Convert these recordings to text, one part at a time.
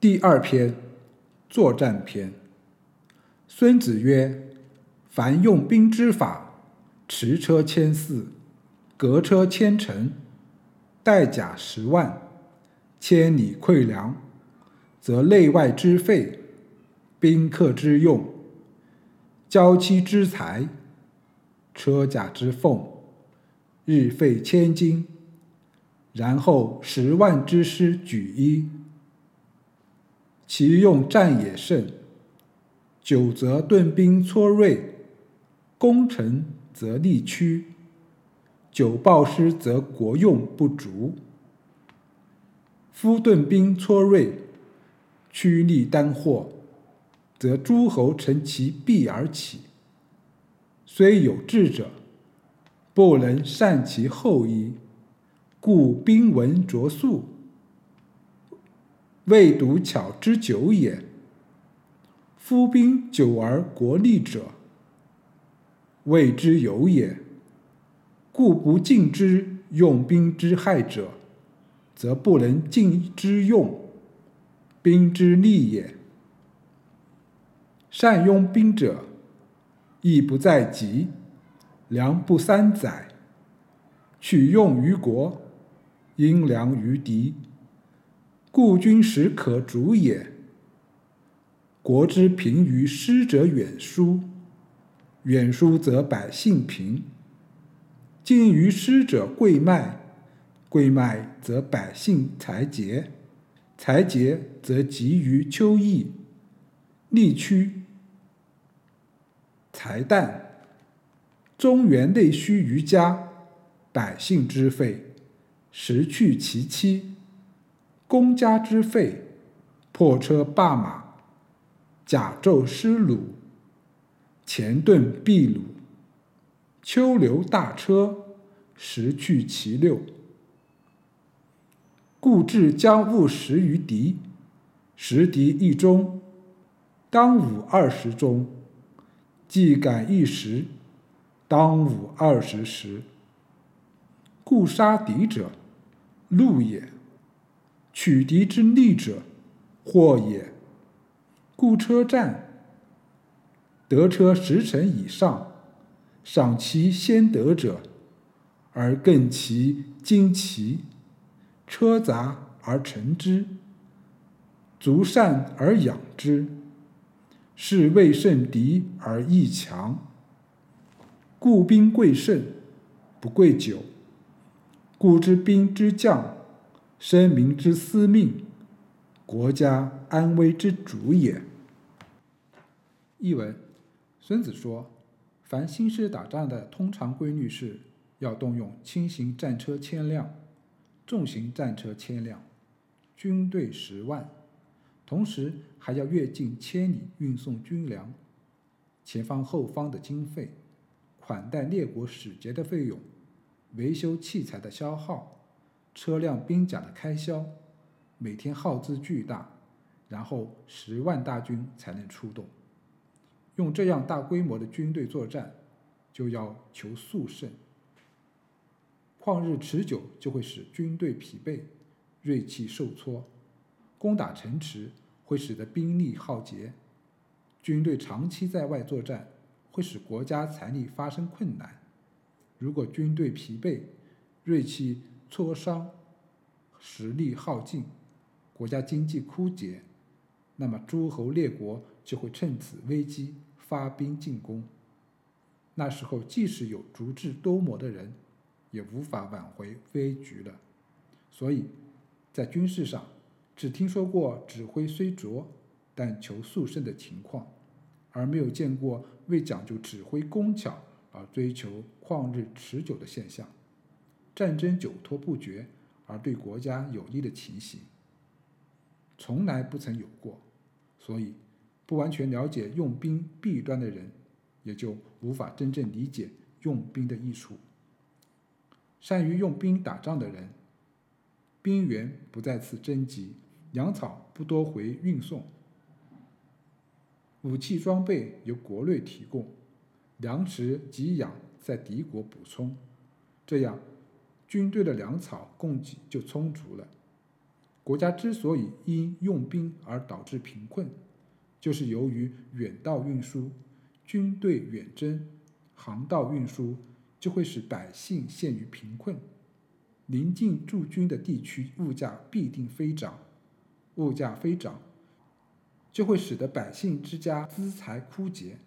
第二篇，作战篇。孙子曰：“凡用兵之法，驰车千驷，革车千乘，带甲十万，千里馈粮，则内外之费，宾客之用，交期之财，车甲之奉，日费千金。然后十万之师举一。”其用战也胜，久则盾兵挫锐，攻城则力屈，久暴失则国用不足。夫盾兵挫锐，屈力单获，则诸侯乘其弊而起，虽有智者，不能善其后矣，故兵闻拙速。未独巧之久也。夫兵久而国利者，谓之有也。故不尽之用兵之害者，则不能尽之用兵之利也。善用兵者，亦不在急，粮不三载，取用于国，因粮于敌。故军实可主也。国之贫于师者远疏，远疏则百姓贫；近于师者贵卖，贵卖则百姓财竭，财竭则急于秋邑，力屈财淡，中原内需于家，百姓之费，食去其妻。公家之费，破车罢马，甲胄失虏，前盾必虏，秋流大车，时去其六。故至将勿食于敌，食敌一中，当午二十钟；既敢一时，当午二十时。故杀敌者，戮也。取敌之利者，祸也。故车战，得车十乘以上，赏其先得者，而更其精奇；车杂而成之，足善而养之，是未胜敌而易强。故兵贵胜，不贵久。故知兵之将。生民之司命，国家安危之主也。译文：孙子说，凡兴师打仗的通常规律是，要动用轻型战车千辆，重型战车千辆，军队十万，同时还要越境千里运送军粮，前方后方的经费，款待列国使节的费用，维修器材的消耗。车辆兵甲的开销，每天耗资巨大，然后十万大军才能出动。用这样大规模的军队作战，就要求速胜。旷日持久就会使军队疲惫，锐气受挫；攻打城池会使得兵力耗竭。军队长期在外作战，会使国家财力发生困难。如果军队疲惫，锐气，磋商，实力耗尽，国家经济枯竭，那么诸侯列国就会趁此危机发兵进攻。那时候，即使有足智多谋的人，也无法挽回危局了。所以，在军事上，只听说过指挥虽拙，但求速胜的情况，而没有见过为讲究指挥工巧而追求旷日持久的现象。战争久拖不决而对国家有利的情形，从来不曾有过，所以不完全了解用兵弊端的人，也就无法真正理解用兵的益处。善于用兵打仗的人，兵源不再次征集，粮草不多回运送，武器装备由国内提供，粮食给养在敌国补充，这样。军队的粮草供给就充足了，国家之所以因用兵而导致贫困，就是由于远道运输、军队远征、航道运输，就会使百姓陷于贫困。临近驻军的地区，物价必定飞涨，物价飞涨，就会使得百姓之家资财枯竭，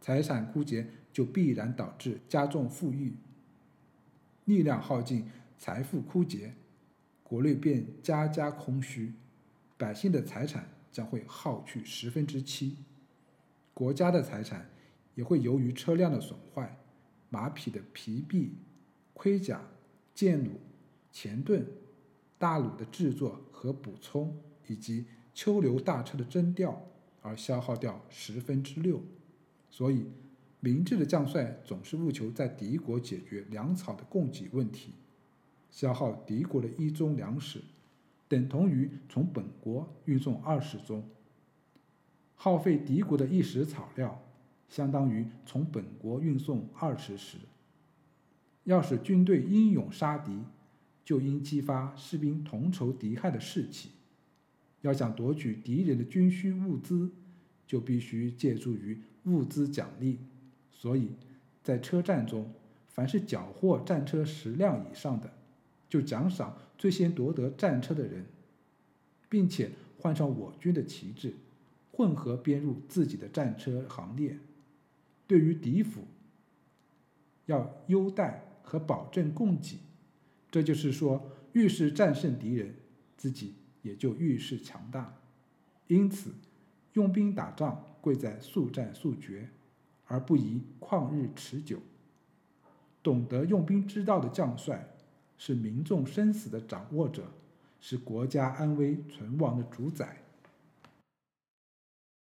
财产枯竭就必然导致加重富裕，力量耗尽，财富枯竭。国内便家家空虚，百姓的财产将会耗去十分之七，国家的财产也会由于车辆的损坏、马匹的疲弊、盔甲、剑弩、前盾、大弩的制作和补充，以及秋流大车的征调而消耗掉十分之六。所以，明智的将帅总是务求在敌国解决粮草的供给问题。消耗敌国的一宗粮食，等同于从本国运送二十宗；耗费敌国的一石草料，相当于从本国运送二十石。要使军队英勇杀敌，就应激发士兵同仇敌忾的士气；要想夺取敌人的军需物资，就必须借助于物资奖励。所以，在车战中，凡是缴获战车十辆以上的，就奖赏最先夺得战车的人，并且换上我军的旗帜，混合编入自己的战车行列。对于敌府，要优待和保证供给。这就是说，越是战胜敌人，自己也就越是强大。因此，用兵打仗贵在速战速决，而不宜旷日持久。懂得用兵之道的将帅。是民众生死的掌握者，是国家安危存亡的主宰。